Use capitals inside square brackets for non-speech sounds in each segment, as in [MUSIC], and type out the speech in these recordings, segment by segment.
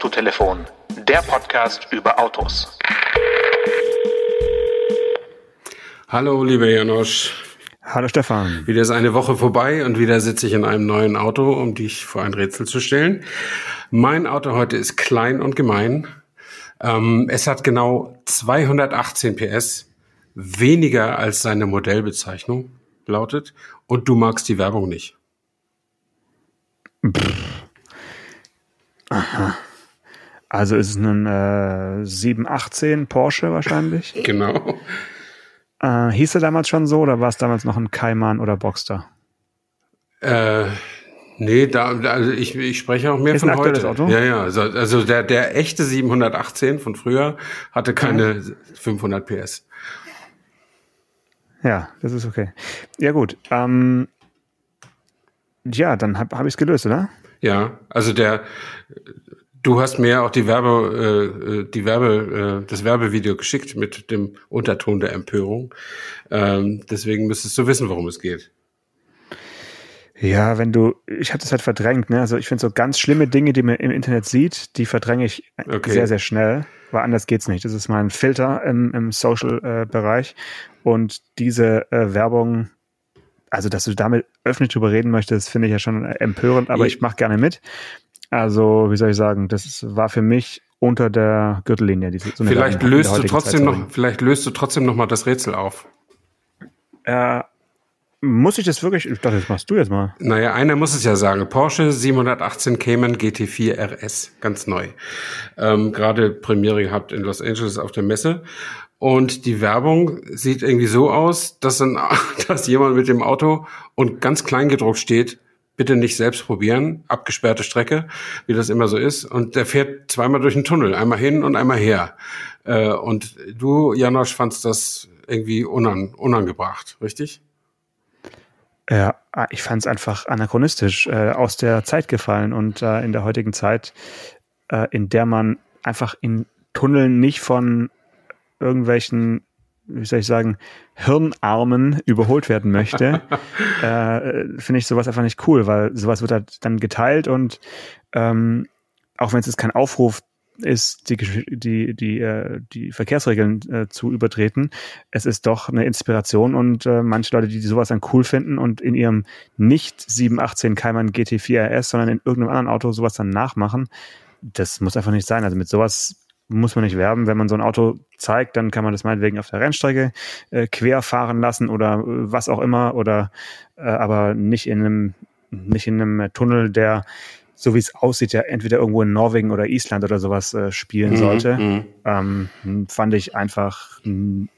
Autotelefon, der Podcast über Autos. Hallo, lieber Janosch. Hallo Stefan. Wieder ist eine Woche vorbei und wieder sitze ich in einem neuen Auto, um dich vor ein Rätsel zu stellen. Mein Auto heute ist klein und gemein. Ähm, es hat genau 218 PS, weniger als seine Modellbezeichnung lautet. Und du magst die Werbung nicht. Aha. Also ist es ein äh, 718 Porsche wahrscheinlich. [LAUGHS] genau. Äh, hieß er damals schon so oder war es damals noch ein Cayman oder Boxster? Äh, nee, da, also ich, ich spreche auch mehr Ist von ein heute. Auto? Ja, ja. Also, also der, der echte 718 von früher hatte keine 500 PS. Ja, das ist okay. Ja gut. Ähm, ja, dann habe hab ich es gelöst, oder? Ja, also der, du hast mir auch die Werbe, äh, die Werbe, äh, das Werbevideo geschickt mit dem Unterton der Empörung. Ähm, deswegen müsstest du wissen, worum es geht. Ja, wenn du, ich habe das halt verdrängt, ne? Also ich finde so ganz schlimme Dinge, die man im Internet sieht, die verdränge ich Okay. sehr, sehr schnell, weil anders geht's nicht. Das ist mein Filter im, im Social-Bereich und diese äh, Werbung, also dass du damit öffentlich drüber reden möchtest, finde ich ja schon empörend, aber Ich- ich mache gerne mit. Also, wie soll ich sagen, das war für mich unter der Gürtellinie. Diese, so Vielleicht der löst du trotzdem Zeit noch, vielleicht löst du trotzdem noch mal das Rätsel auf. Äh, muss ich das wirklich? Ich dachte, das machst du jetzt mal. Naja, einer muss es ja sagen. Porsche 718 Cayman GT4 RS, ganz neu. Ähm, Gerade Premiere gehabt in Los Angeles auf der Messe. Und die Werbung sieht irgendwie so aus, dass, dann, [LAUGHS] dass jemand mit dem Auto und ganz klein gedruckt steht, bitte nicht selbst probieren, abgesperrte Strecke, wie das immer so ist. Und der fährt zweimal durch den Tunnel, einmal hin und einmal her. Äh, und du, Janosch, fandst das irgendwie unan, unangebracht, richtig? Ja, ich fand es einfach anachronistisch, äh, aus der Zeit gefallen und äh, in der heutigen Zeit, äh, in der man einfach in Tunneln nicht von irgendwelchen, wie soll ich sagen, Hirnarmen überholt werden möchte, [LAUGHS] äh, finde ich sowas einfach nicht cool, weil sowas wird halt dann geteilt und ähm, auch wenn es jetzt kein Aufruf ist, die, die, die, äh, die Verkehrsregeln äh, zu übertreten. Es ist doch eine Inspiration und äh, manche Leute, die sowas dann cool finden und in ihrem nicht 718 Cayman GT4 RS, sondern in irgendeinem anderen Auto sowas dann nachmachen, das muss einfach nicht sein. Also mit sowas muss man nicht werben. Wenn man so ein Auto zeigt, dann kann man das meinetwegen auf der Rennstrecke äh, quer fahren lassen oder äh, was auch immer oder äh, aber nicht in einem nicht in einem Tunnel, der so wie es aussieht, ja entweder irgendwo in Norwegen oder Island oder sowas äh, spielen Mhm, sollte. mhm. Ähm, fand ich einfach mh,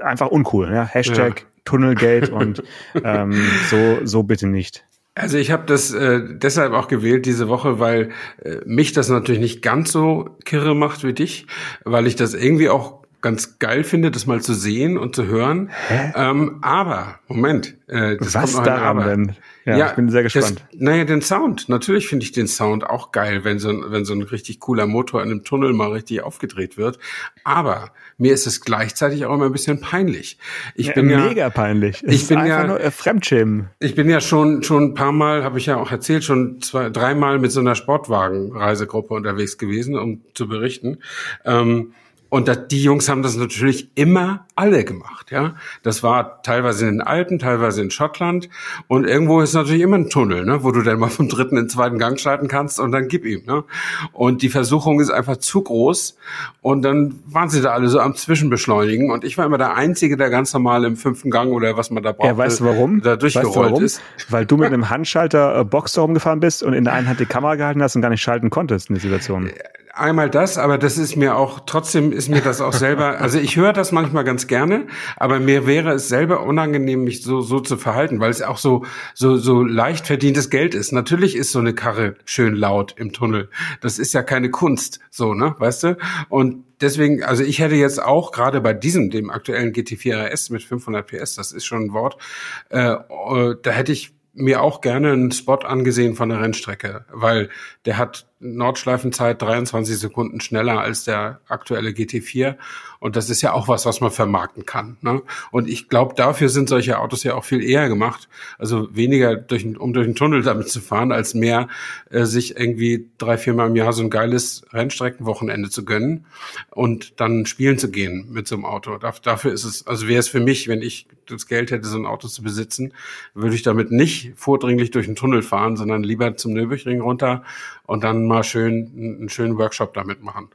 einfach uncool. Ja? Hashtag Tunnelgate und ähm, so so bitte nicht. Also ich habe das äh, deshalb auch gewählt diese Woche, weil äh, mich das natürlich nicht ganz so kirre macht wie dich, weil ich das irgendwie auch ganz geil finde, das mal zu sehen und zu hören. Ähm, aber, Moment, äh, das Was kommt noch daran aber. denn? Ja, ich bin sehr gespannt. Das, naja, den Sound. Natürlich finde ich den Sound auch geil, wenn so, ein, wenn so ein richtig cooler Motor in einem Tunnel mal richtig aufgedreht wird. Aber mir ist es gleichzeitig auch immer ein bisschen peinlich. Ich bin ja, mega peinlich. Es ich bin ja- nur äh, Fremdschämen. ich bin ja schon schon ein paar Mal, habe ich ja auch erzählt, schon zwei, dreimal mit so einer Sportwagen-Reisegruppe unterwegs gewesen, um zu berichten. Ähm, und das, die Jungs haben das natürlich immer alle gemacht, ja. Das war teilweise in den Alpen, teilweise in Schottland. Und irgendwo ist natürlich immer ein Tunnel, ne, wo du dann mal vom dritten in den zweiten Gang schalten kannst und dann gib ihm, ne. Und die Versuchung ist einfach zu groß. Und dann waren sie da alle so am Zwischenbeschleunigen. Und ich war immer der Einzige, der ganz normal im fünften Gang oder was man da braucht, Ja, weißt du warum? da weißt durchgerollt du warum? ist. Weil du mit [LAUGHS] einem Handschalter äh, Box da rumgefahren bist und in der einen Hand die Kamera gehalten hast und gar nicht schalten konntest in der Situation. Einmal das, aber das ist mir auch, trotzdem ist mir das auch selber, [LAUGHS] also ich höre das manchmal ganz gerne, aber mir wäre es selber unangenehm, mich so, so zu verhalten, weil es auch so, so, so leicht verdientes Geld ist. Natürlich ist so eine Karre schön laut im Tunnel. Das ist ja keine Kunst, so, ne, weißt du? Und deswegen, also ich hätte jetzt auch gerade bei diesem, dem aktuellen GT4 RS mit 500 PS, das ist schon ein Wort, äh, äh, da hätte ich mir auch gerne einen Spot angesehen von der Rennstrecke, weil der hat Nordschleifenzeit 23 Sekunden schneller als der aktuelle GT4. Und das ist ja auch was, was man vermarkten kann. Ne? Und ich glaube, dafür sind solche Autos ja auch viel eher gemacht. Also weniger, durch, um durch den Tunnel damit zu fahren, als mehr äh, sich irgendwie drei, viermal im Jahr so ein geiles Rennstreckenwochenende zu gönnen und dann spielen zu gehen mit so einem Auto. Dafür ist es, also wäre es für mich, wenn ich das Geld hätte, so ein Auto zu besitzen, würde ich damit nicht vordringlich durch den Tunnel fahren, sondern lieber zum Nürburgring runter und dann mal schön einen schönen Workshop damit machen.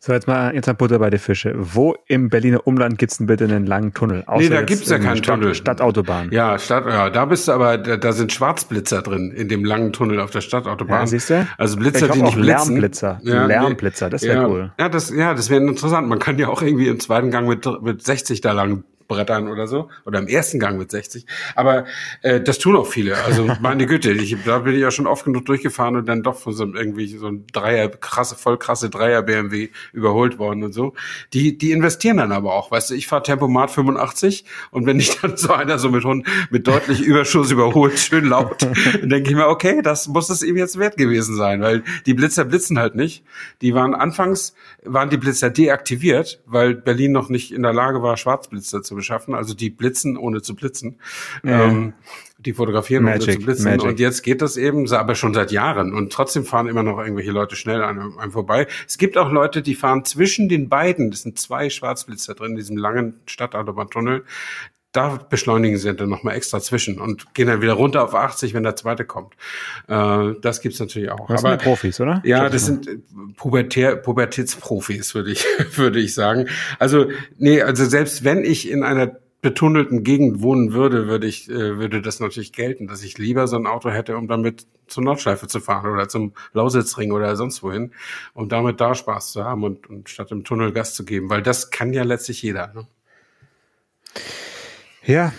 So, jetzt mal, jetzt mal Butter bei den Fische. Wo im Berliner Umland gibt's denn bitte einen langen Tunnel? Außer nee, da gibt's ja keinen Stadt, Tunnel. Stadtautobahn. Ja, Stadt, ja, da bist du aber, da, da, sind Schwarzblitzer drin, in dem langen Tunnel auf der Stadtautobahn. Ja, siehst du? Also Blitzer, ich die nicht blitzen. Lärmblitzer. Ja, Lärmblitzer, das wäre ja, cool. Ja, das, ja, das wäre interessant. Man kann ja auch irgendwie im zweiten Gang mit, mit 60 da lang brettern oder so. Oder im ersten Gang mit 60. Aber äh, das tun auch viele. Also [LAUGHS] meine Güte, ich, da bin ich ja schon oft genug durchgefahren und dann doch von so einem irgendwie so ein Dreier, krasse, voll krasse Dreier BMW überholt worden und so. Die, die investieren dann aber auch. Weißt du, ich fahre Tempomat 85 und wenn ich dann so einer so mit, mit deutlich Überschuss überholt, schön laut, [LAUGHS] dann denke ich mir, okay, das muss es ihm jetzt wert gewesen sein, weil die Blitzer blitzen halt nicht. Die waren anfangs, waren die Blitzer deaktiviert, weil Berlin noch nicht in der Lage war, Schwarzblitzer zu beschaffen. Also die blitzen, ohne zu blitzen. Ja. Ähm, die fotografieren, Magic, ohne zu blitzen. Magic. Und jetzt geht das eben, aber schon seit Jahren. Und trotzdem fahren immer noch irgendwelche Leute schnell an einem vorbei. Es gibt auch Leute, die fahren zwischen den beiden, das sind zwei Schwarzblitzer drin, in diesem langen Stadtautobahntunnel, da beschleunigen sie dann nochmal extra zwischen und gehen dann wieder runter auf 80, wenn der zweite kommt. Äh, das gibt's natürlich auch. Das sind Profis, oder? Ja, das sind Pubertär, Pubertätsprofis, würde ich, [LAUGHS] würde ich sagen. Also, nee, also selbst wenn ich in einer betunnelten Gegend wohnen würde, würde ich, äh, würde das natürlich gelten, dass ich lieber so ein Auto hätte, um damit zur Nordschleife zu fahren oder zum Lausitzring oder sonst wohin, um damit da Spaß zu haben und, und statt im Tunnel Gas zu geben, weil das kann ja letztlich jeder. Ne? Ja,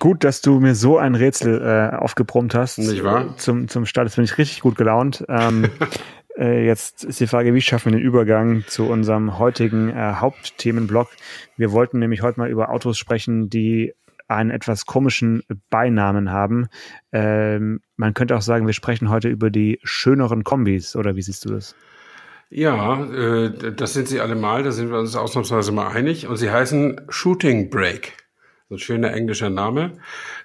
gut, dass du mir so ein Rätsel äh, aufgebrummt hast. Nicht wahr? Zum, zum Start. Jetzt bin ich richtig gut gelaunt. Ähm, [LAUGHS] äh, jetzt ist die Frage, wie schaffen wir den Übergang zu unserem heutigen äh, Hauptthemenblock? Wir wollten nämlich heute mal über Autos sprechen, die einen etwas komischen Beinamen haben. Ähm, man könnte auch sagen, wir sprechen heute über die schöneren Kombis, oder wie siehst du das? Ja, äh, das sind sie alle mal, da sind wir uns ausnahmsweise mal einig. Und sie heißen Shooting Break. So ein schöner englischer Name.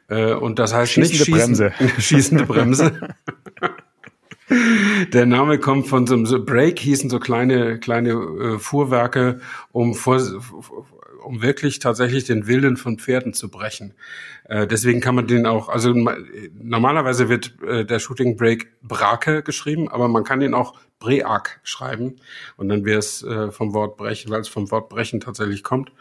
Äh, und das heißt schießende nicht schießen, Bremse. [LAUGHS] [LAUGHS] schießende Bremse. Der Name kommt von so einem Break hießen so kleine kleine äh, Fuhrwerke, um vor, um wirklich tatsächlich den Willen von Pferden zu brechen. Äh, deswegen kann man den auch, also normalerweise wird äh, der Shooting Break Brake geschrieben, aber man kann den auch Break schreiben und dann wäre es äh, vom Wort brechen, weil es vom Wort brechen tatsächlich kommt.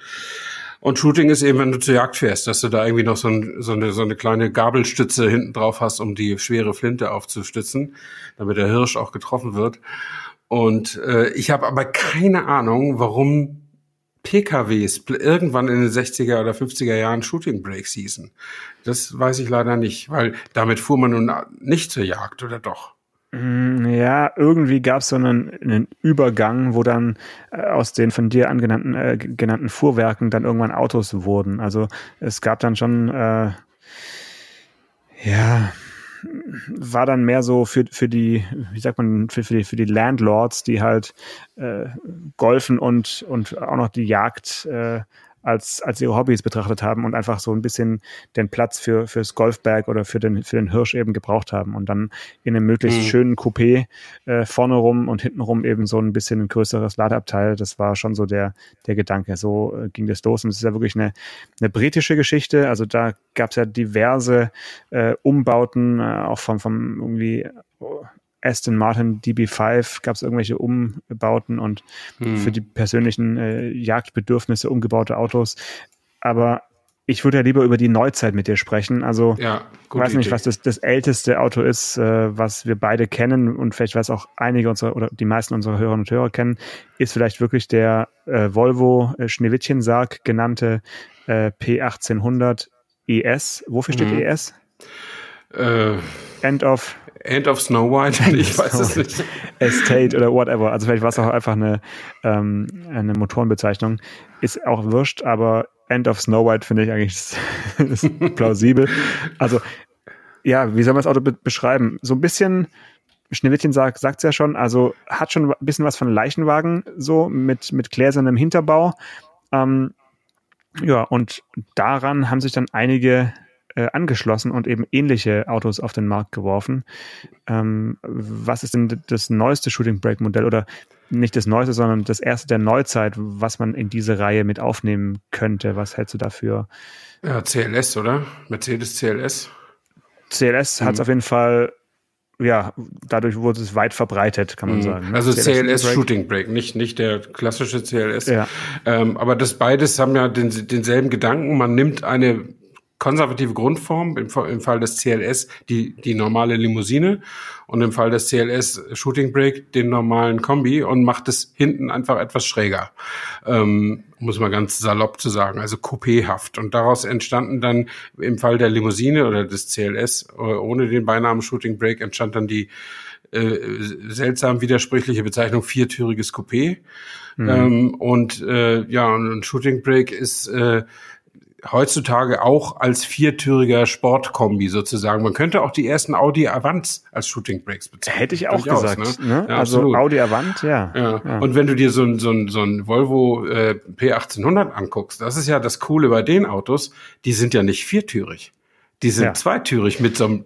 Und Shooting ist eben, wenn du zur Jagd fährst, dass du da irgendwie noch so, ein, so, eine, so eine kleine Gabelstütze hinten drauf hast, um die schwere Flinte aufzustützen, damit der Hirsch auch getroffen wird. Und äh, ich habe aber keine Ahnung, warum PKWs irgendwann in den 60er oder 50er Jahren Shooting Breaks hießen. Das weiß ich leider nicht, weil damit fuhr man nun nicht zur Jagd, oder doch? Mm, ja, irgendwie gab es so einen, einen, Übergang, wo dann äh, aus den von dir angenannten äh, genannten Fuhrwerken dann irgendwann Autos wurden. Also es gab dann schon, äh, ja, war dann mehr so für, für die, wie sagt man, für, für, die, für die Landlords, die halt äh, golfen und, und auch noch die Jagd äh, als, als ihre Hobbys betrachtet haben und einfach so ein bisschen den Platz für fürs Golfberg oder für den, für den Hirsch eben gebraucht haben und dann in einem möglichst mhm. schönen Coupé äh, vorne rum und hinten rum eben so ein bisschen ein größeres Ladeabteil. Das war schon so der, der Gedanke. So äh, ging das los und es ist ja wirklich eine, eine britische Geschichte. Also da gab es ja diverse äh, Umbauten, äh, auch vom, vom irgendwie Aston Martin DB5 gab es irgendwelche Umbauten und hm. für die persönlichen äh, Jagdbedürfnisse umgebaute Autos. Aber ich würde ja lieber über die Neuzeit mit dir sprechen. Also ja, ich weiß nicht, Idee. was das, das älteste Auto ist, äh, was wir beide kennen und vielleicht weiß auch einige unserer oder die meisten unserer Hörerinnen und Hörer kennen, ist vielleicht wirklich der äh, Volvo äh, Schneewittchen-Sarg genannte äh, P1800 ES. Wofür steht mhm. ES? Äh, End of End of Snow White, ich weiß es nicht. Estate oder whatever. Also vielleicht war es auch einfach eine, ähm, eine Motorenbezeichnung. Ist auch wurscht, aber End of Snow White finde ich eigentlich [LAUGHS] ist, plausibel. Also ja, wie soll man das Auto be beschreiben? So ein bisschen Schneewittchen sagt sagt's ja schon, also hat schon ein bisschen was von Leichenwagen so mit mit gläsernem Hinterbau. Ähm, ja, und daran haben sich dann einige äh, angeschlossen und eben ähnliche Autos auf den Markt geworfen. Ähm, was ist denn das neueste Shooting Brake Modell oder nicht das neueste, sondern das erste der Neuzeit, was man in diese Reihe mit aufnehmen könnte? Was hältst du dafür? Ja, CLS, oder? Mercedes CLS. CLS hat es auf jeden Fall ja, dadurch wurde es weit verbreitet, kann man mhm. sagen. Ne? Also CLS, CLS Shooting Break, nicht, nicht der klassische CLS. Ja. Ähm, aber das beides haben ja den, denselben Gedanken. Man nimmt eine konservative Grundform, im, im Fall des CLS die, die normale Limousine und im Fall des CLS Shooting Brake den normalen Kombi und macht es hinten einfach etwas schräger, ähm, muss man ganz salopp zu sagen, also coupéhaft. Und daraus entstanden dann im Fall der Limousine oder des CLS äh, ohne den Beinamen Shooting Brake entstand dann die äh, seltsam widersprüchliche Bezeichnung viertüriges Coupé. Mhm. Ähm, und äh, ja, ein Shooting Brake ist äh, heutzutage auch als viertüriger Sportkombi sozusagen. Man könnte auch die ersten Audi Avant als Shooting Brakes bezeichnen. Hätte ich auch Durchaus, gesagt. Ne? Ne? Ja, also absolut. Audi Avant, ja. ja. ja. Und wenn du dir so ein, so ein, so ein Volvo äh, P1800 anguckst, das ist ja das Coole bei den Autos, die sind ja nicht viertürig. Die sind ja. zweitürig mit so einem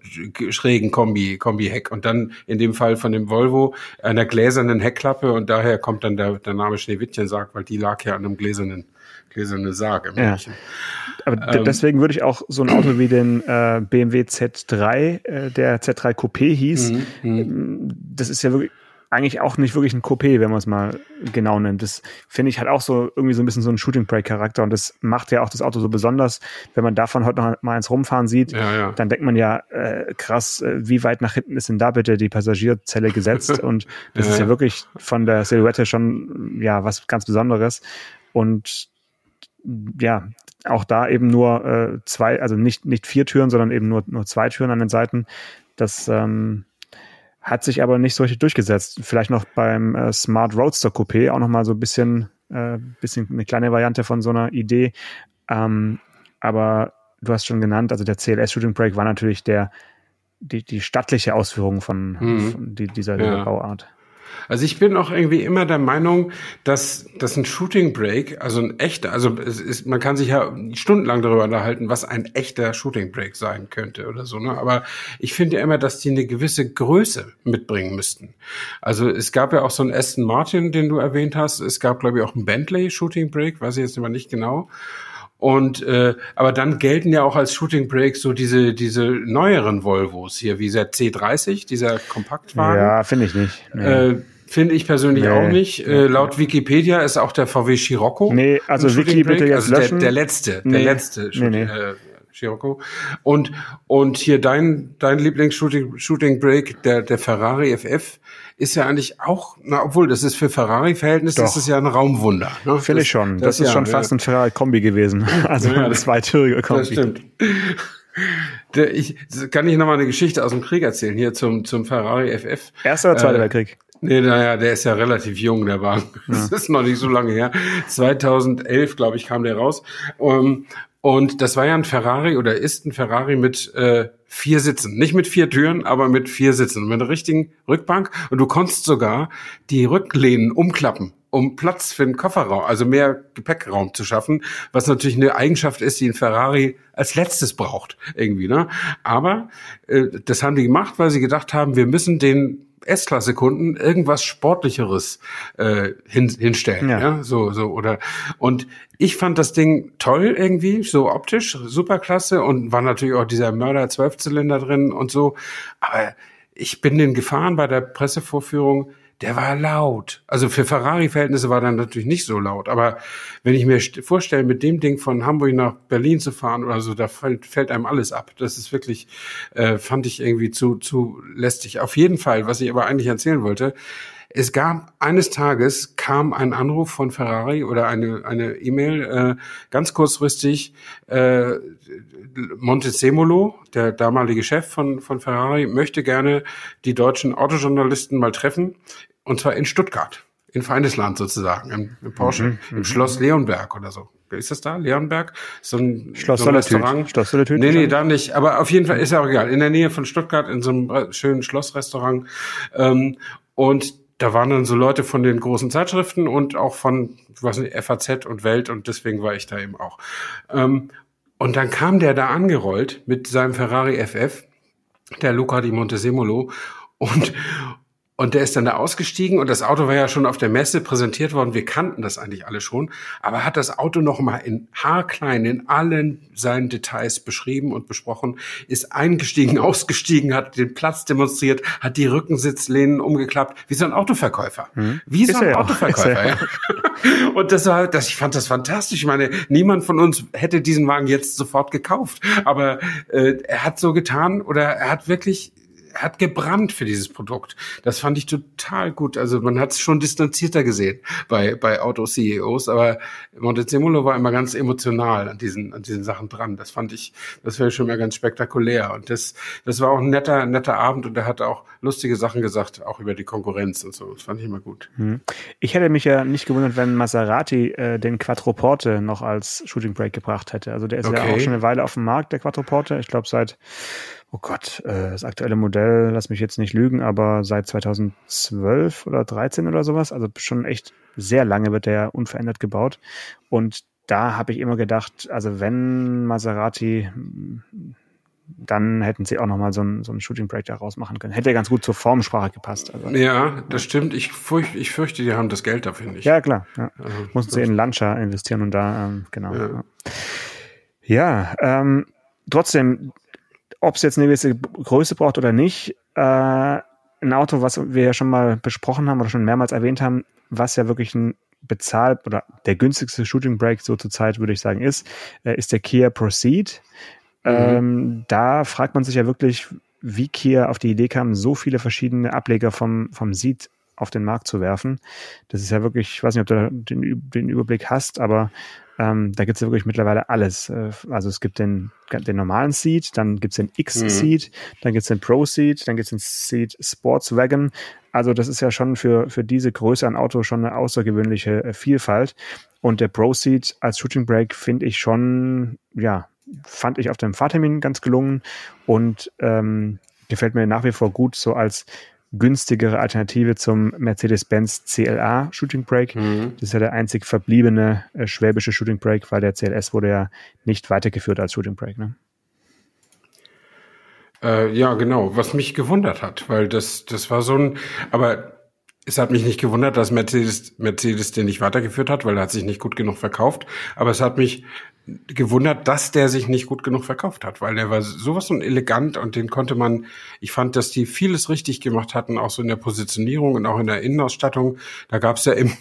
schrägen Kombi, Kombi-Heck und dann in dem Fall von dem Volvo einer gläsernen Heckklappe und daher kommt dann der, der Name Schneewittchen-Sarg, weil die lag ja an einem gläsernen gläserne Sarg im ja. Aber ähm, deswegen würde ich auch so ein Auto wie den äh, BMW Z3, äh, der Z3 Coupé hieß, mhm, mhm. Ähm, das ist ja wirklich eigentlich auch nicht wirklich ein Coupé, wenn man es mal genau nennt. Das finde ich halt auch so irgendwie so ein bisschen so ein Shooting Brake Charakter und das macht ja auch das Auto so besonders. Wenn man davon heute noch mal eins rumfahren sieht, ja, ja. dann denkt man ja, äh, krass, äh, wie weit nach hinten ist denn da bitte die Passagierzelle gesetzt? [LAUGHS] Und das ja, ist ja wirklich von der Silhouette schon ja was ganz Besonderes. Und ja, auch da eben nur äh, zwei, also nicht, nicht vier Türen, sondern eben nur, nur zwei Türen an den Seiten. Das ähm, hat sich aber nicht so richtig durchgesetzt. Vielleicht noch beim äh, Smart Roadster Coupé auch noch mal so ein bisschen, äh, bisschen eine kleine Variante von so einer Idee. Ähm, aber du hast schon genannt, also der CLS Shooting Brake war natürlich der, die, die stattliche Ausführung von, mhm. von die, dieser, dieser ja. Bauart. Also ich bin auch irgendwie immer der Meinung, dass, dass ein Shooting Break, also ein echter, also es ist, man kann sich ja stundenlang darüber unterhalten, was ein echter Shooting Break sein könnte oder so, ne? Aber ich finde ja immer, dass die eine gewisse Größe mitbringen müssten. Also es gab ja auch so einen Aston Martin, den du erwähnt hast. Es gab, glaube ich, auch einen Bentley Shooting Break, weiß ich jetzt immer nicht genau. Und äh, aber dann gelten ja auch als Shooting Break so diese diese neueren Volvos hier, wie der C30, dieser Kompaktwagen. Ja, finde ich nicht. Nee. Äh, Finde ich persönlich nee. auch nicht. Äh, laut Wikipedia ist auch der VW Scirocco. Nee, also Wiki bitte jetzt also löschen. Der, der letzte, nee. der letzte Shooting, nee, nee. Äh, Scirocco. Und, und hier dein, dein Lieblings-Shooting Shooting Break, der, der Ferrari FF, ist ja eigentlich auch, na, obwohl das ist für Ferrari-Verhältnisse, das ist ja ein Raumwunder. Ne? Finde ich schon. Das, das ist ja, schon fast ja. ein Ferrari-Kombi gewesen. [LAUGHS] [LAUGHS] Also ja, ein zweitürige Kombi. Das stimmt. [LAUGHS] Ich, kann ich noch mal eine Geschichte aus dem Krieg erzählen, hier zum, zum Ferrari FF. Erster oder Zweiter äh, Weltkrieg? Nee, naja, der ist ja relativ jung, der Wagen. Ja. Das ist noch nicht so lange her. 2011, glaube ich, kam der raus. Um, und das war ja ein Ferrari oder ist ein Ferrari mit äh, vier Sitzen. Nicht mit vier Türen, aber mit vier Sitzen. Mit einer richtigen Rückbank. Und du konntest sogar die Rücklehnen umklappen, um Platz für den Kofferraum, also mehr Gepäckraum zu schaffen, was natürlich eine Eigenschaft ist, die ein Ferrari als letztes braucht, irgendwie. Ne? Aber äh, das haben die gemacht, weil sie gedacht haben, wir müssen den S-Klasse-Kunden irgendwas Sportlicheres äh, hin, hinstellen. Ja. ja. so, so, oder. Und ich fand das Ding toll irgendwie, so optisch, super klasse und war natürlich auch dieser Mörder Zwölfzylinder drin und so. Aber ich bin den gefahren bei der Pressevorführung der war laut. Also für Ferrari-Verhältnisse war der natürlich nicht so laut. Aber wenn ich mir vorstelle, mit dem Ding von Hamburg nach Berlin zu fahren oder so, da fällt, fällt einem alles ab. Das ist wirklich, äh, fand ich irgendwie zu, zu lästig. Auf jeden Fall, was ich aber eigentlich erzählen wollte, es gab eines Tages kam ein Anruf von Ferrari oder eine eine E-Mail äh, ganz kurzfristig äh, Montezemolo, der damalige Chef von von Ferrari, möchte gerne die deutschen Autojournalisten mal treffen und zwar in Stuttgart in Feindesland sozusagen, im, im Porsche, mhm, im mhm. Schloss Leonberg oder so. Ist das da? Leonberg? So ein, Schloss so ein Restaurant? Schloss Solitude? Nee, nee, da nicht. Aber auf jeden Fall ist ja auch egal. In der Nähe von Stuttgart in so einem schönen Schlossrestaurant. Ähm, und da waren dann so Leute von den großen Zeitschriften und auch von, weiß nicht, FAZ und Welt und deswegen war ich da eben auch. Ähm, und dann kam der da angerollt mit seinem Ferrari FF, der Luca di Montesemolo und, und der ist dann da ausgestiegen und das Auto war ja schon auf der Messe präsentiert worden. Wir kannten das eigentlich alle schon, aber hat das Auto noch mal in haarklein in allen seinen Details beschrieben und besprochen, ist eingestiegen, [LAUGHS] ausgestiegen, hat den Platz demonstriert, hat die Rückensitzlehnen umgeklappt, wie so ein Autoverkäufer. Hm. Wie so ein Autoverkäufer. Ja. [LAUGHS] und das war, das, ich fand das fantastisch. Ich meine, niemand von uns hätte diesen Wagen jetzt sofort gekauft, aber äh, er hat so getan oder er hat wirklich hat gebrannt für dieses Produkt. Das fand ich total gut. Also man hat es schon distanzierter gesehen bei, bei Auto-CEOs, aber Montezemolo war immer ganz emotional an diesen, an diesen Sachen dran. Das fand ich, das wäre schon mal ganz spektakulär. Und das, das war auch ein netter, netter Abend und er hat auch lustige Sachen gesagt, auch über die Konkurrenz und so. Das fand ich immer gut. Hm. Ich hätte mich ja nicht gewundert, wenn Maserati äh, den Quattroporte noch als Shooting Break gebracht hätte. Also der ist okay. ja auch schon eine Weile auf dem Markt, der Quattroporte. Ich glaube seit oh Gott, äh, das aktuelle Modell, lass mich jetzt nicht lügen, aber seit 2012 oder 13 oder sowas, also schon echt sehr lange wird der unverändert gebaut. Und da habe ich immer gedacht, also wenn Maserati, dann hätten sie auch nochmal so ein, so ein Shooting Break daraus machen können. Hätte ja ganz gut zur Formsprache gepasst. Also. Ja, das stimmt. Ich fürchte, ich fürchte, die haben das Geld dafür nicht. Ja, klar. Ja. Also, Mussten sie in Lancia investieren und da, ähm, genau. Ja, ja ähm, trotzdem, ob es jetzt eine gewisse Größe braucht oder nicht, äh, ein Auto, was wir ja schon mal besprochen haben oder schon mehrmals erwähnt haben, was ja wirklich ein Bezahl oder der günstigste Shooting Break so zur Zeit, würde ich sagen, ist, äh, ist der Kia Proceed. Mhm. Ähm, da fragt man sich ja wirklich, wie Kia auf die Idee kam, so viele verschiedene Ableger vom, vom Seat auf den Markt zu werfen. Das ist ja wirklich, ich weiß nicht, ob du den, den Überblick hast, aber ähm, da gibt es ja wirklich mittlerweile alles. Äh, also es gibt den, den normalen Seat, dann gibt es den X-Seat, mhm. dann gibt es den Pro-Seat, dann gibt es den Seat Sportswagon. Also das ist ja schon für, für diese Größe an Auto schon eine außergewöhnliche äh, Vielfalt. Und der Pro-Seat als Shooting Brake finde ich schon, ja, fand ich auf dem Fahrtermin ganz gelungen und ähm, gefällt mir nach wie vor gut, so als günstigere Alternative zum Mercedes-Benz CLA Shooting Brake. Mhm. Das ist ja der einzig verbliebene äh, schwäbische Shooting Brake, weil der CLS wurde ja nicht weitergeführt als Shooting Brake. Ne? Äh, ja, genau. Was mich gewundert hat, weil das, das war so ein, aber es hat mich nicht gewundert, dass Mercedes, Mercedes den nicht weitergeführt hat, weil er hat sich nicht gut genug verkauft. Aber es hat mich gewundert, dass der sich nicht gut genug verkauft hat, weil der war sowas von elegant und den konnte man, ich fand, dass die vieles richtig gemacht hatten, auch so in der Positionierung und auch in der Innenausstattung. Da gab's ja im,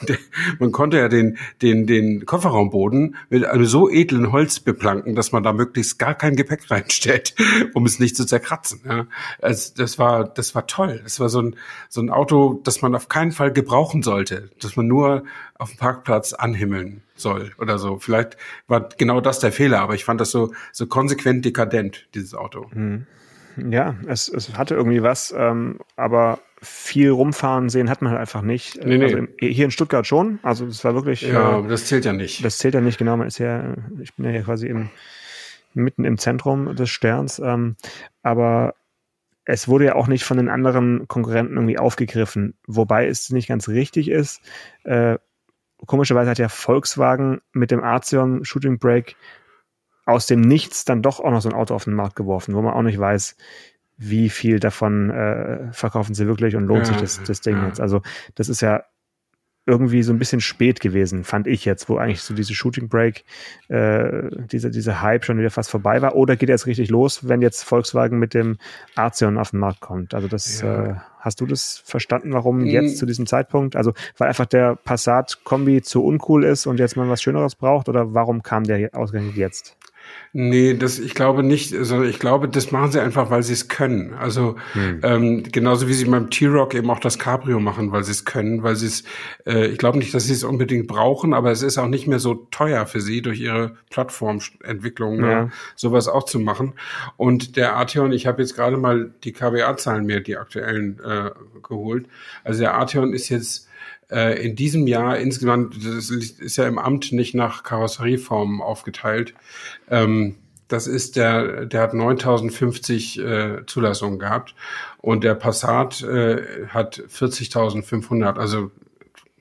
[LAUGHS] man konnte ja den, den, den Kofferraumboden mit einem so edlen Holz beplanken, dass man da möglichst gar kein Gepäck [LAUGHS] reinstellt, um es nicht zu zerkratzen. Ja. Also das war, das war toll. Das war so ein, so ein Auto, das man auf keinen Fall gebrauchen sollte, dass man nur auf dem Parkplatz anhimmeln soll oder so. Vielleicht war genau das der Fehler, aber ich fand das so, so konsequent dekadent, dieses Auto. Mhm. Ja, es, es hatte irgendwie was, ähm, aber viel rumfahren sehen hat man halt einfach nicht. Nee, nee. Also hier in Stuttgart schon, also es war wirklich. Ja, äh, das zählt ja nicht. Das zählt ja nicht, genau. Man ist ja, ich bin ja hier quasi im, mitten im Zentrum des Sterns, ähm, aber es wurde ja auch nicht von den anderen Konkurrenten irgendwie aufgegriffen, wobei es nicht ganz richtig ist. Äh, komischerweise hat ja Volkswagen mit dem Arteon Shooting Brake aus dem Nichts dann doch auch noch so ein Auto auf den Markt geworfen, wo man auch nicht weiß, wie viel davon äh, verkaufen sie wirklich und lohnt ja, sich das, das Ding ja. jetzt. Also das ist ja irgendwie so ein bisschen spät gewesen, fand ich jetzt, wo eigentlich so diese Shooting Break, äh, diese, diese Hype schon wieder fast vorbei war. Oder geht jetzt richtig los, wenn jetzt Volkswagen mit dem Arceon auf den Markt kommt? Also das, ja. äh, hast du das verstanden, warum mhm. jetzt zu diesem Zeitpunkt? Also weil einfach der Passat-Kombi zu uncool ist und jetzt mal was Schöneres braucht? Oder warum kam der ausgerechnet jetzt? Nee, das, ich glaube nicht, sondern ich glaube, das machen sie einfach, weil sie es können. Also hm. ähm, genauso wie sie beim T-Rock eben auch das Cabrio machen, weil sie es können, weil sie es, äh, ich glaube nicht, dass sie es unbedingt brauchen, aber es ist auch nicht mehr so teuer für sie durch ihre Plattformentwicklung, ne, ja. sowas auch zu machen. Und der Arteon, ich habe jetzt gerade mal die KWA-Zahlen mehr, die aktuellen, äh, geholt. Also der Arteon ist jetzt äh, in diesem Jahr insgesamt, das ist ja im Amt nicht nach Karosserieformen aufgeteilt, ähm, das ist der, der hat 9050 äh, Zulassungen gehabt und der Passat äh, hat 40.500, also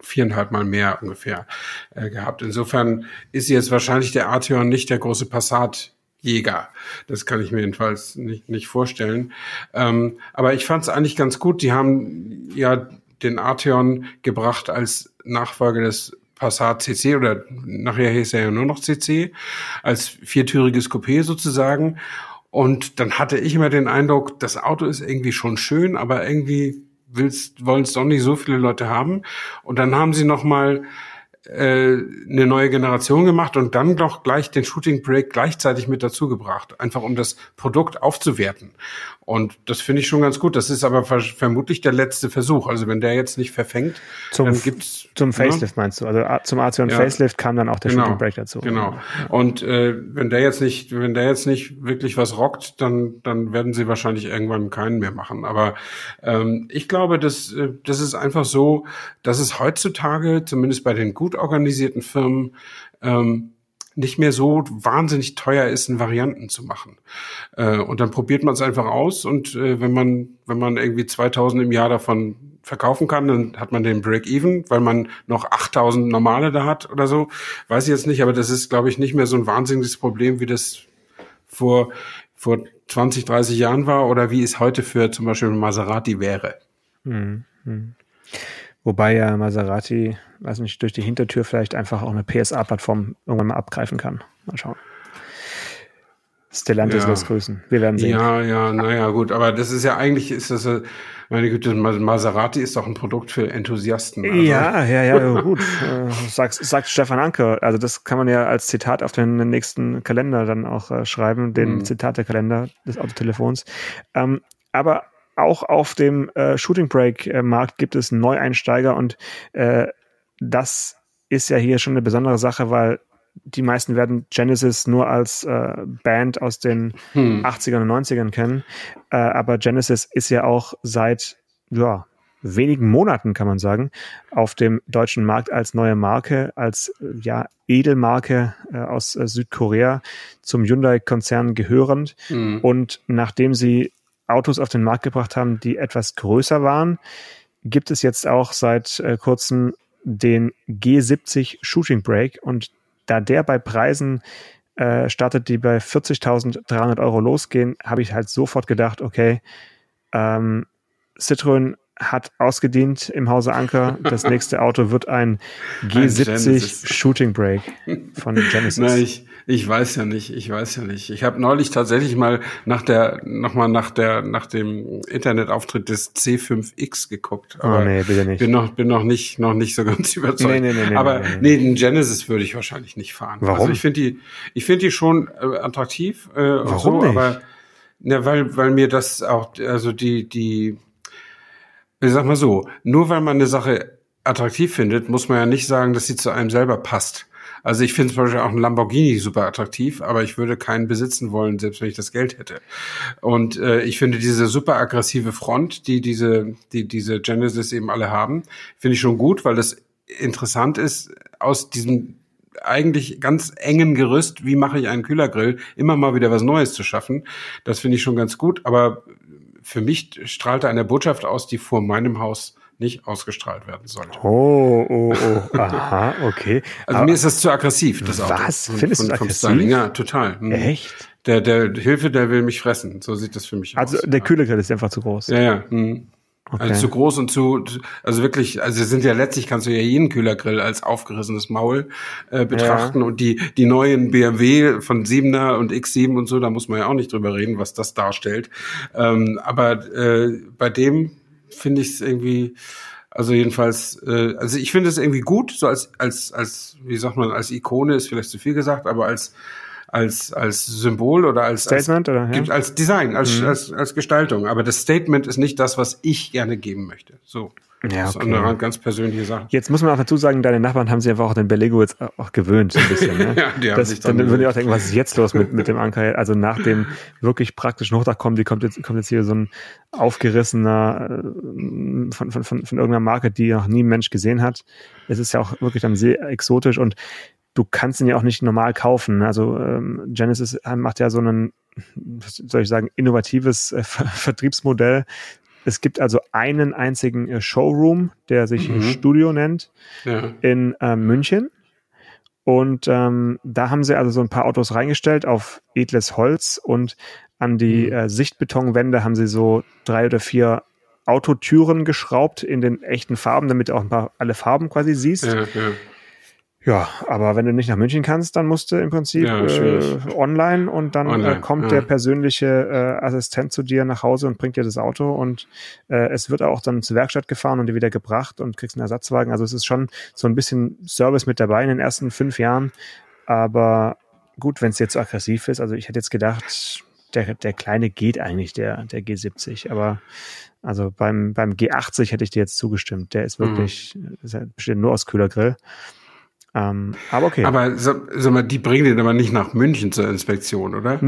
viereinhalb Mal mehr ungefähr äh, gehabt. Insofern ist jetzt wahrscheinlich der Arteon nicht der große Passat-Jäger. Das kann ich mir jedenfalls nicht, nicht vorstellen. Ähm, aber ich fand es eigentlich ganz gut. Die haben ja den Arteon gebracht als Nachfolger des Passat CC oder nachher hieß er ja nur noch CC, als viertüriges Coupé sozusagen. Und dann hatte ich immer den Eindruck, das Auto ist irgendwie schon schön, aber irgendwie wollen es doch nicht so viele Leute haben. Und dann haben sie noch mal äh, eine neue Generation gemacht und dann doch gleich den Shooting Break gleichzeitig mit dazu gebracht, einfach um das Produkt aufzuwerten. Und das finde ich schon ganz gut. Das ist aber vermutlich der letzte Versuch. Also wenn der jetzt nicht verfängt, zum, dann gibt's zum ne? Facelift ja? meinst du? Also zum Arteon ja. Facelift kam dann auch der genau, Shooting Break dazu. Genau. Und äh, wenn der jetzt nicht, wenn der jetzt nicht wirklich was rockt, dann dann werden sie wahrscheinlich irgendwann keinen mehr machen. Aber ähm, ich glaube, dass äh, das ist einfach so, dass es heutzutage zumindest bei den gut organisierten Firmen ähm, nicht mehr so wahnsinnig teuer ist, in Varianten zu machen. Äh, und dann probiert man es einfach aus und äh, wenn man wenn man irgendwie 2000 im Jahr davon verkaufen kann, dann hat man den Break-Even, weil man noch 8000 normale da hat oder so. Weiß ich jetzt nicht, aber das ist, glaube ich, nicht mehr so ein wahnsinniges Problem, wie das vor, vor 20, 30 Jahren war oder wie es heute für zum Beispiel Maserati wäre. Hm, hm. Wobei ja Maserati, weiß nicht, durch die Hintertür vielleicht einfach auch eine PSA-Plattform irgendwann mal abgreifen kann. Mal schauen. Stellantis ja. lässt grüßen. Wir werden sehen. Ja, ja, naja, gut. Aber das ist ja eigentlich, ist das, äh, meine Güte, Maserati ist doch ein Produkt für Enthusiasten. Also. Ja, ja, ja, gut. Äh, sagt, sagt Stefan Anker. Also das kann man ja als Zitat auf den nächsten Kalender dann auch äh, schreiben, den mhm. Zitatekalender des Autotelefons. Ähm, aber auch auf dem äh, Shooting Break äh, Markt gibt es Neueinsteiger und äh, das ist ja hier schon eine besondere Sache, weil die meisten werden Genesis nur als äh, Band aus den hm. 80ern und 90ern kennen. Äh, aber Genesis ist ja auch seit ja, wenigen Monaten, kann man sagen, auf dem deutschen Markt als neue Marke, als ja, Edelmarke äh, aus äh, Südkorea zum Hyundai-Konzern gehörend. Hm. Und nachdem sie Autos auf den Markt gebracht haben, die etwas größer waren, gibt es jetzt auch seit äh, kurzem den G70 Shooting Brake. Und da der bei Preisen äh, startet, die bei 40.300 Euro losgehen, habe ich halt sofort gedacht, okay, ähm, Citroën hat ausgedient im Hause Anker. Das [LAUGHS] nächste Auto wird ein G70 Shooting Brake von Genesis. Na, ich, ich weiß ja nicht, ich weiß ja nicht. Ich habe neulich tatsächlich mal nach der, nochmal nach der, nach dem Internetauftritt des C5X geguckt. Aber oh nee, bitte nicht. Bin noch, bin noch nicht, noch nicht so ganz [LAUGHS] überzeugt. Nee, nee, nee, nee, aber nee, nee, nee. den Genesis würde ich wahrscheinlich nicht fahren. Warum? Also ich finde die, ich finde die schon äh, attraktiv. Äh, Warum so, nicht? Aber, ja, weil, weil mir das auch, also die, die, ich sag mal so, nur weil man eine Sache attraktiv findet, muss man ja nicht sagen, dass sie zu einem selber passt. Also ich finde zum Beispiel auch ein Lamborghini super attraktiv, aber ich würde keinen besitzen wollen, selbst wenn ich das Geld hätte. Und äh, ich finde diese super aggressive Front, die diese, die diese Genesis eben alle haben, finde ich schon gut, weil das interessant ist, aus diesem eigentlich ganz engen Gerüst, wie mache ich einen Kühlergrill, immer mal wieder was Neues zu schaffen. Das finde ich schon ganz gut, aber für mich strahlte eine Botschaft aus, die vor meinem Haus nicht ausgestrahlt werden sollte. Oh, oh, oh, aha, okay. Also Aber mir ist das zu aggressiv, das Auto. Was? Von, Findest du aggressiv? Styling. Ja, total. Hm. Echt? Der, der Hilfe, der will mich fressen. So sieht das für mich also aus. Also der. Kühlegrill ist einfach zu groß. Ja, ja. Hm. Okay. Also zu groß und zu, also wirklich, also sind ja letztlich kannst du ja jeden Kühlergrill als aufgerissenes Maul äh, betrachten ja. und die die neuen BMW von 7er und X7 und so, da muss man ja auch nicht drüber reden, was das darstellt. Ähm, aber äh, bei dem finde ich es irgendwie, also jedenfalls, äh, also ich finde es irgendwie gut, so als, als, als, wie sagt man, als Ikone ist vielleicht zu viel gesagt, aber als, als, als Symbol oder als, Statement als, oder, ja? als Design, als, mhm. als, als Gestaltung. Aber das Statement ist nicht das, was ich gerne geben möchte. So. Ja, okay. Das ist eine ganz persönliche Sache. Jetzt muss man auch dazu sagen, deine Nachbarn haben sich einfach auch den Berlego jetzt auch gewöhnt, ein bisschen. Ne? [LAUGHS] ja, die haben das, sich dann, dann würden die auch denken, was ist jetzt los mit, mit dem Anker? Also nach dem wirklich praktischen Hochdach kommt, die kommt jetzt, kommt jetzt hier so ein aufgerissener äh, von, von, von, von irgendeiner Marke, die noch nie ein Mensch gesehen hat. Es ist ja auch wirklich dann sehr exotisch und du kannst ihn ja auch nicht normal kaufen. Also ähm, Genesis macht ja so ein, soll ich sagen, innovatives äh, [LAUGHS] Vertriebsmodell, es gibt also einen einzigen äh, Showroom, der sich mhm. Studio nennt, ja. in äh, München. Und ähm, da haben sie also so ein paar Autos reingestellt auf edles Holz und an die mhm. äh, Sichtbetonwände haben sie so drei oder vier Autotüren geschraubt in den echten Farben, damit du auch ein paar alle Farben quasi siehst. Ja, ja. Ja, aber wenn du nicht nach München kannst, dann musst du im Prinzip ja, äh, online und dann äh, online, äh, kommt ja. der persönliche äh, Assistent zu dir nach Hause und bringt dir das Auto und äh, es wird auch dann zur Werkstatt gefahren und dir wieder gebracht und kriegst einen Ersatzwagen. Also es ist schon so ein bisschen Service mit dabei in den ersten fünf Jahren. Aber gut, wenn es jetzt so aggressiv ist, also ich hätte jetzt gedacht, der, der kleine geht eigentlich, der, der G70, aber also beim, beim G80 hätte ich dir jetzt zugestimmt. Der ist mhm. wirklich, mhm. ja, besteht nur aus Kühlergrill. Ähm, aber okay. Aber sag, mal, die bringen den aber nicht nach München zur Inspektion, oder?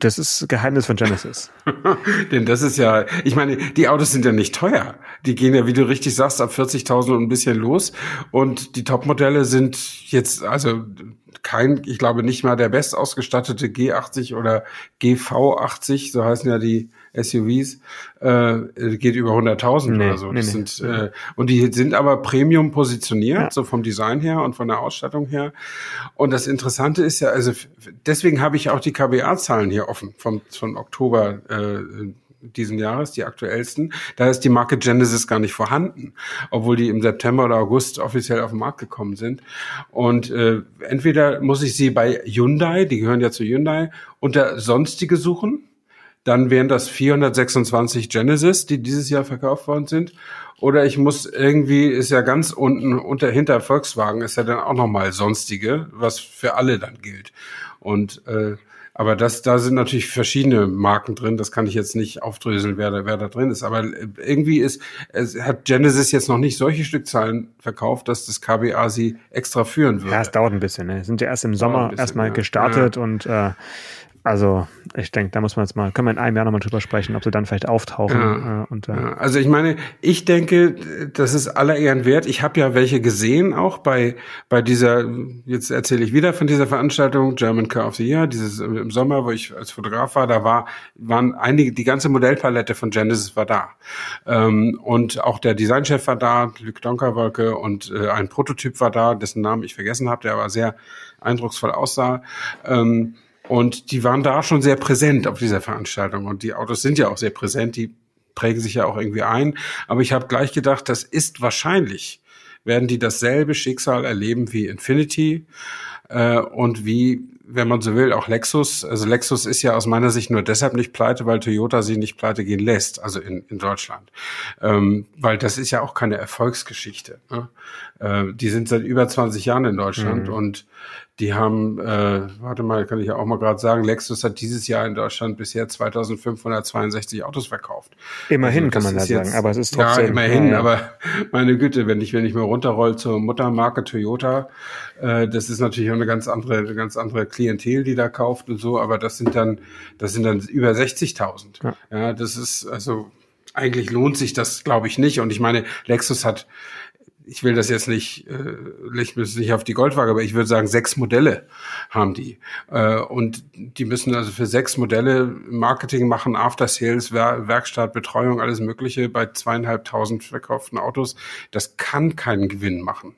Das ist Geheimnis von Genesis. [LAUGHS] Denn das ist ja, ich meine, die Autos sind ja nicht teuer. Die gehen ja, wie du richtig sagst, ab 40.000 und ein bisschen los. Und die Topmodelle sind jetzt, also kein, ich glaube nicht mal der best ausgestattete G80 oder GV80, so heißen ja die SUVs, äh, geht über 100.000 nee, oder so. Das nee, sind, nee. Äh, und die sind aber Premium positioniert, ja. so vom Design her und von der Ausstattung her. Und das Interessante ist ja, also deswegen habe ich auch die KBA-Zahlen hier offen vom, von Oktober äh, diesen Jahres, die aktuellsten, da ist die Marke Genesis gar nicht vorhanden, obwohl die im September oder August offiziell auf den Markt gekommen sind. Und äh, entweder muss ich sie bei Hyundai, die gehören ja zu Hyundai, unter sonstige suchen, dann wären das 426 Genesis, die dieses Jahr verkauft worden sind. Oder ich muss irgendwie, ist ja ganz unten unter hinter Volkswagen, ist ja dann auch nochmal sonstige, was für alle dann gilt. Und äh, aber das, da sind natürlich verschiedene Marken drin. Das kann ich jetzt nicht aufdröseln, wer da, wer da drin ist. Aber irgendwie ist, es hat Genesis jetzt noch nicht solche Stückzahlen verkauft, dass das KBA sie extra führen würde. Ja, es dauert ein bisschen. Ne? Sind ja erst im Sommer erstmal ja. gestartet ja. und äh, also ich denke, da muss man jetzt mal, können wir in einem Jahr nochmal drüber sprechen, ob sie dann vielleicht auftauchen. Ja, äh, und, äh, ja. Also ich meine, ich denke, das ist aller Ehren wert. Ich habe ja welche gesehen, auch bei bei dieser, jetzt erzähle ich wieder von dieser Veranstaltung, German Car of the Year, dieses im Sommer, wo ich als Fotograf war, da war, waren einige, die ganze Modellpalette von Genesis war da. Ähm, und auch der Designchef war da, Luc Donkerwolke, und äh, ein Prototyp war da, dessen Namen ich vergessen habe, der aber sehr eindrucksvoll aussah. Ähm, und die waren da schon sehr präsent auf dieser Veranstaltung. Und die Autos sind ja auch sehr präsent, die prägen sich ja auch irgendwie ein. Aber ich habe gleich gedacht, das ist wahrscheinlich, werden die dasselbe Schicksal erleben wie Infinity äh, und wie, wenn man so will, auch Lexus. Also Lexus ist ja aus meiner Sicht nur deshalb nicht pleite, weil Toyota sie nicht pleite gehen lässt, also in, in Deutschland. Ähm, weil das ist ja auch keine Erfolgsgeschichte. Ne? Äh, die sind seit über 20 Jahren in Deutschland mhm. und die haben, äh, warte mal, kann ich ja auch mal gerade sagen, Lexus hat dieses Jahr in Deutschland bisher 2562 Autos verkauft. Immerhin also, kann man ja sagen, aber es ist trotzdem. Ja, immerhin, ja. aber meine Güte, wenn ich, wenn ich mal runterroll zur Muttermarke Toyota, äh, das ist natürlich auch eine ganz andere, eine ganz andere Klientel, die da kauft und so, aber das sind dann, das sind dann über 60.000. Ja. ja, das ist, also, eigentlich lohnt sich das, glaube ich, nicht. Und ich meine, Lexus hat ich will das jetzt nicht, äh, ich muss nicht auf die Goldwaage, aber ich würde sagen, sechs Modelle haben die. Äh, und die müssen also für sechs Modelle Marketing machen, After Sales, Wer Werkstatt, Betreuung, alles Mögliche bei zweieinhalbtausend verkauften Autos. Das kann keinen Gewinn machen.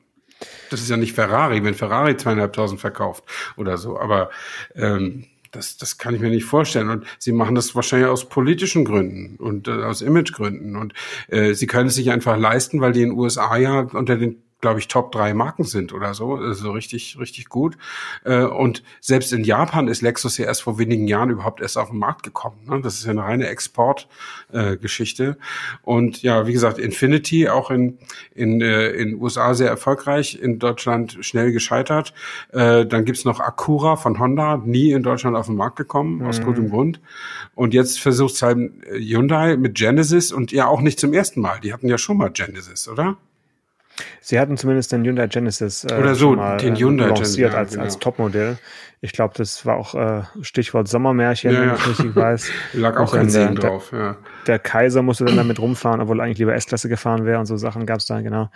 Das ist ja nicht Ferrari, wenn Ferrari zweieinhalbtausend verkauft oder so. Aber ähm, das, das kann ich mir nicht vorstellen. Und sie machen das wahrscheinlich aus politischen Gründen und äh, aus Imagegründen. Und äh, sie können es sich einfach leisten, weil die in den USA ja unter den glaube ich, Top 3 Marken sind oder so. Also richtig, richtig gut. Äh, und selbst in Japan ist Lexus ja erst vor wenigen Jahren überhaupt erst auf den Markt gekommen. Ne? Das ist ja eine reine Exportgeschichte. Äh, und ja, wie gesagt, Infinity auch in in äh, in USA sehr erfolgreich, in Deutschland schnell gescheitert. Äh, dann gibt's noch Acura von Honda, nie in Deutschland auf den Markt gekommen, mhm. aus gutem Grund. Und jetzt versucht halt Hyundai mit Genesis und ja auch nicht zum ersten Mal. Die hatten ja schon mal Genesis, oder? Sie hatten zumindest den Hyundai Genesis äh, Oder so, mal, den Hyundai äh, lanciert ja, als, genau. als Topmodell. Ich glaube, das war auch äh, Stichwort Sommermärchen, ja, wenn ich richtig weiß. [LAUGHS] Lag auch kein Segen drauf, ja. Der Kaiser musste dann damit rumfahren, obwohl eigentlich lieber S-Klasse gefahren wäre und so Sachen gab es da, genau.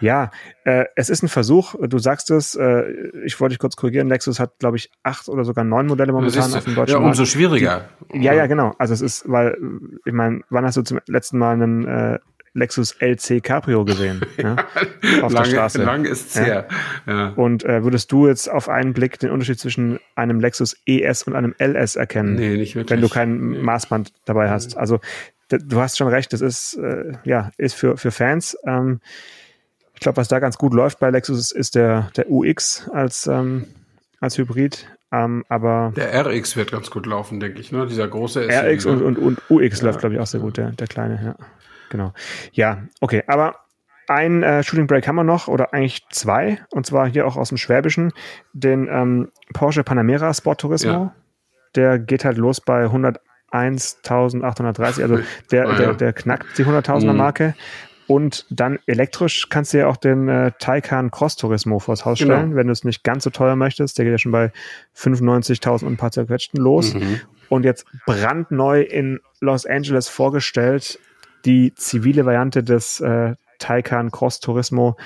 Ja, äh, es ist ein Versuch, du sagst es, äh, ich wollte dich kurz korrigieren, Lexus hat, glaube ich, acht oder sogar neun Modelle momentan auf dem deutschen Ja, umso schwieriger. Die, ja, ja, genau. Also es ist, weil, ich meine, wann hast du zum letzten Mal einen äh, Lexus LC Cabrio gesehen. [LAUGHS] ja, auf lange, der Straße. Lang ist es ja. ja. Und äh, würdest du jetzt auf einen Blick den Unterschied zwischen einem Lexus ES und einem LS erkennen? Nee, nicht wirklich. Wenn du kein nee. Maßband dabei hast. Also du hast schon recht, das ist, äh, ja, ist für, für Fans. Ähm, ich glaube, was da ganz gut läuft bei Lexus ist, ist der, der UX als, ähm, als Hybrid. Ähm, aber der RX wird ganz gut laufen, denke ich, ne? Dieser große SUV. RX und, und, und UX ja. läuft, glaube ich, auch sehr gut, der, der kleine, ja genau. Ja, okay, aber ein äh, Shooting Break haben wir noch, oder eigentlich zwei, und zwar hier auch aus dem Schwäbischen, den ähm, Porsche Panamera Sport Turismo. Ja. Der geht halt los bei 101.830, also der, ah, der, der knackt die 100.000er mhm. Marke. Und dann elektrisch kannst du ja auch den äh, Taycan Cross Turismo vors Haus genau. stellen, genau. wenn du es nicht ganz so teuer möchtest. Der geht ja schon bei 95.000 und ein paar zerquetschten los. Mhm. Und jetzt brandneu in Los Angeles vorgestellt die zivile Variante des äh, Taycan Cross Turismo,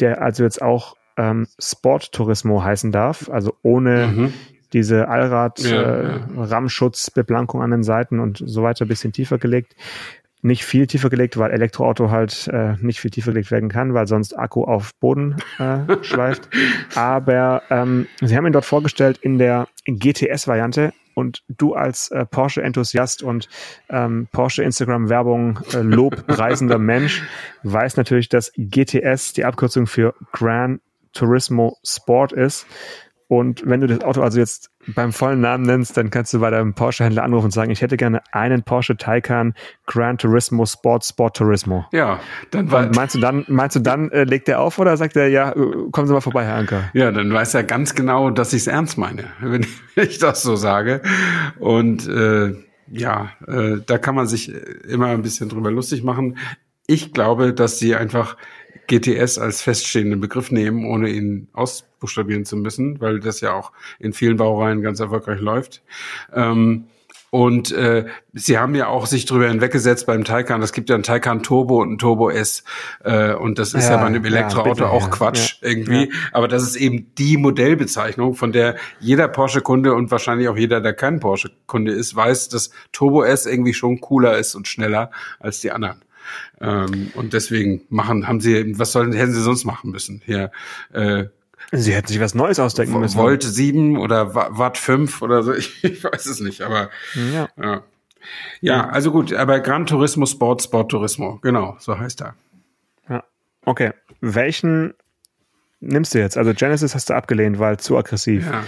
der also jetzt auch ähm, Sport Turismo heißen darf, also ohne mhm. diese Allrad-Rammschutz-Beplankung ja, äh, an den Seiten und so weiter, ein bisschen tiefer gelegt. Nicht viel tiefer gelegt, weil Elektroauto halt äh, nicht viel tiefer gelegt werden kann, weil sonst Akku auf Boden äh, schleift. [LAUGHS] Aber ähm, sie haben ihn dort vorgestellt in der GTS-Variante und du als äh, Porsche-Enthusiast und ähm, Porsche-Instagram-Werbung äh, lobpreisender [LAUGHS] Mensch weißt natürlich, dass GTS die Abkürzung für Gran Turismo Sport ist. Und wenn du das Auto also jetzt beim vollen Namen nennst, dann kannst du bei deinem Porsche-Händler anrufen und sagen, ich hätte gerne einen Porsche Taycan Gran Turismo Sport Sport Turismo. Ja, dann war. meinst du dann, meinst du dann, äh, legt er auf oder sagt er, ja, äh, kommen Sie mal vorbei, Herr Anker? Ja, dann weiß er ganz genau, dass ich es ernst meine, [LAUGHS] wenn ich das so sage. Und äh, ja, äh, da kann man sich immer ein bisschen drüber lustig machen. Ich glaube, dass sie einfach GTS als feststehenden Begriff nehmen, ohne ihn ausbuchstabieren zu müssen, weil das ja auch in vielen Baureihen ganz erfolgreich läuft. Ähm, und äh, sie haben ja auch sich drüber hinweggesetzt beim Taycan. Es gibt ja einen Taycan Turbo und einen Turbo S. Äh, und das ist ja, ja bei einem Elektroauto ja, auch Quatsch ja, irgendwie. Aber das ist eben die Modellbezeichnung, von der jeder Porsche-Kunde und wahrscheinlich auch jeder, der kein Porsche-Kunde ist, weiß, dass Turbo S irgendwie schon cooler ist und schneller als die anderen. Ähm, und deswegen machen, haben sie, was sollen, hätten sie sonst machen müssen? Hier, äh, Sie hätten sich was Neues ausdenken müssen. Volt 7 oder Watt 5 oder so, [LAUGHS] ich, ich weiß es nicht, aber ja. ja. Ja, also gut, aber Gran Turismo Sport, Sport Turismo, genau, so heißt er. Ja, okay. Welchen nimmst du jetzt? Also Genesis hast du abgelehnt, weil zu aggressiv. Ja.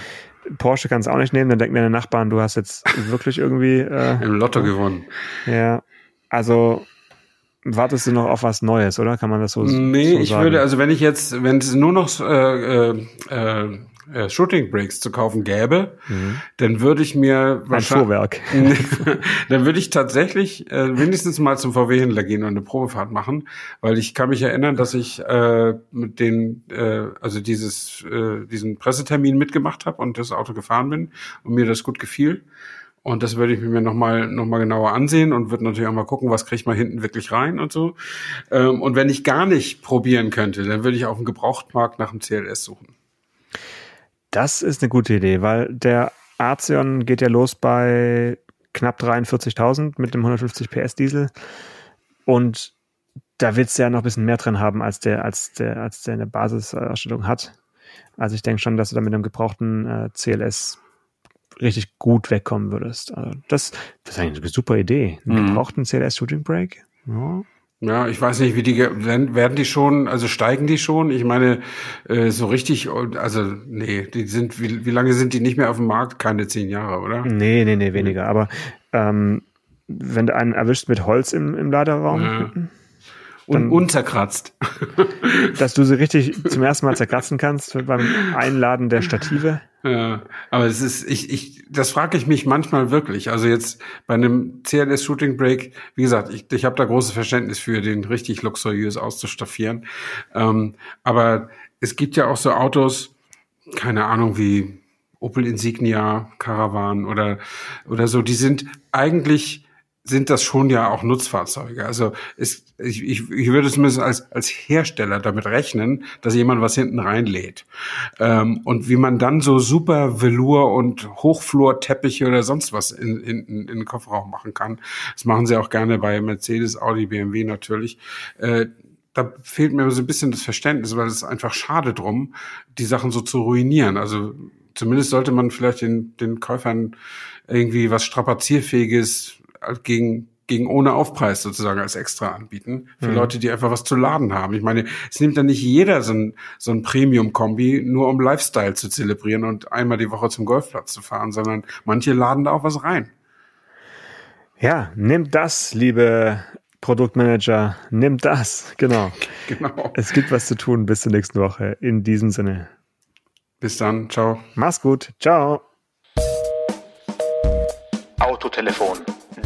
Porsche kannst du auch nicht nehmen, dann denken deine Nachbarn, du hast jetzt wirklich irgendwie äh, im Lotto gewonnen. Ja, also wartest du noch auf was Neues, oder? Kann man das so, nee, so ich würde, also wenn ich jetzt, wenn es nur noch äh, äh, äh, Shooting Breaks zu kaufen gäbe, mhm. dann würde ich mir wahrscheinlich, [LAUGHS] dann würde ich tatsächlich äh, wenigstens mal zum VW-Händler gehen und eine Probefahrt machen, weil ich kann mich erinnern, dass ich äh, mit den, äh, also dieses, äh, diesen Pressetermin mitgemacht habe und das Auto gefahren bin und mir das gut gefiel. Und das würde ich mir nochmal noch mal genauer ansehen und würde natürlich auch mal gucken, was kriegt man hinten wirklich rein und so. Ähm, und wenn ich gar nicht probieren könnte, dann würde ich auf dem Gebrauchtmarkt nach dem CLS suchen. Das ist eine gute Idee, weil der Arceon geht ja los bei knapp 43.000 mit dem 150 PS Diesel. Und da willst du ja noch ein bisschen mehr drin haben, als der, als der, als der eine Basisausstellung hat. Also ich denke schon, dass du da mit einem gebrauchten äh, CLS richtig gut wegkommen würdest. Also das, das ist eigentlich eine super Idee. Einen mhm. gebrauchten CLS Shooting Break. Ja. Ja, ich weiß nicht, wie die werden die schon, also steigen die schon? Ich meine, äh, so richtig, also nee, die sind, wie, wie lange sind die nicht mehr auf dem Markt? Keine zehn Jahre, oder? Nee, nee, nee, weniger. Aber ähm, wenn du einen erwischst mit Holz im, im Laderraum, ja. Und unzerkratzt. [LAUGHS] dass du sie richtig zum ersten Mal zerkratzen kannst beim Einladen der Stative. Ja, aber es ist, ich, ich, das frage ich mich manchmal wirklich. Also jetzt bei einem CLS Shooting Break, wie gesagt, ich, ich habe da großes Verständnis für, den richtig luxuriös auszustaffieren. Ähm, aber es gibt ja auch so Autos, keine Ahnung, wie Opel Insignia, Caravan oder, oder so, die sind eigentlich sind das schon ja auch Nutzfahrzeuge. Also ist, ich, ich, ich würde zumindest als, als Hersteller damit rechnen, dass jemand was hinten reinlädt. Ähm, und wie man dann so super Velour und Hochflorteppiche oder sonst was in, in, in den Kofferraum machen kann, das machen sie auch gerne bei Mercedes, Audi, BMW natürlich. Äh, da fehlt mir so ein bisschen das Verständnis, weil es ist einfach schade drum, die Sachen so zu ruinieren. Also zumindest sollte man vielleicht den, den Käufern irgendwie was strapazierfähiges gegen gegen ohne Aufpreis sozusagen als extra anbieten für mhm. Leute, die einfach was zu laden haben. Ich meine, es nimmt ja nicht jeder so ein, so ein Premium-Kombi, nur um Lifestyle zu zelebrieren und einmal die Woche zum Golfplatz zu fahren, sondern manche laden da auch was rein. Ja, nimmt das, liebe Produktmanager, nimmt das, genau. [LAUGHS] genau. Es gibt was zu tun bis zur nächsten Woche. In diesem Sinne. Bis dann, ciao. Mach's gut, ciao. Autotelefon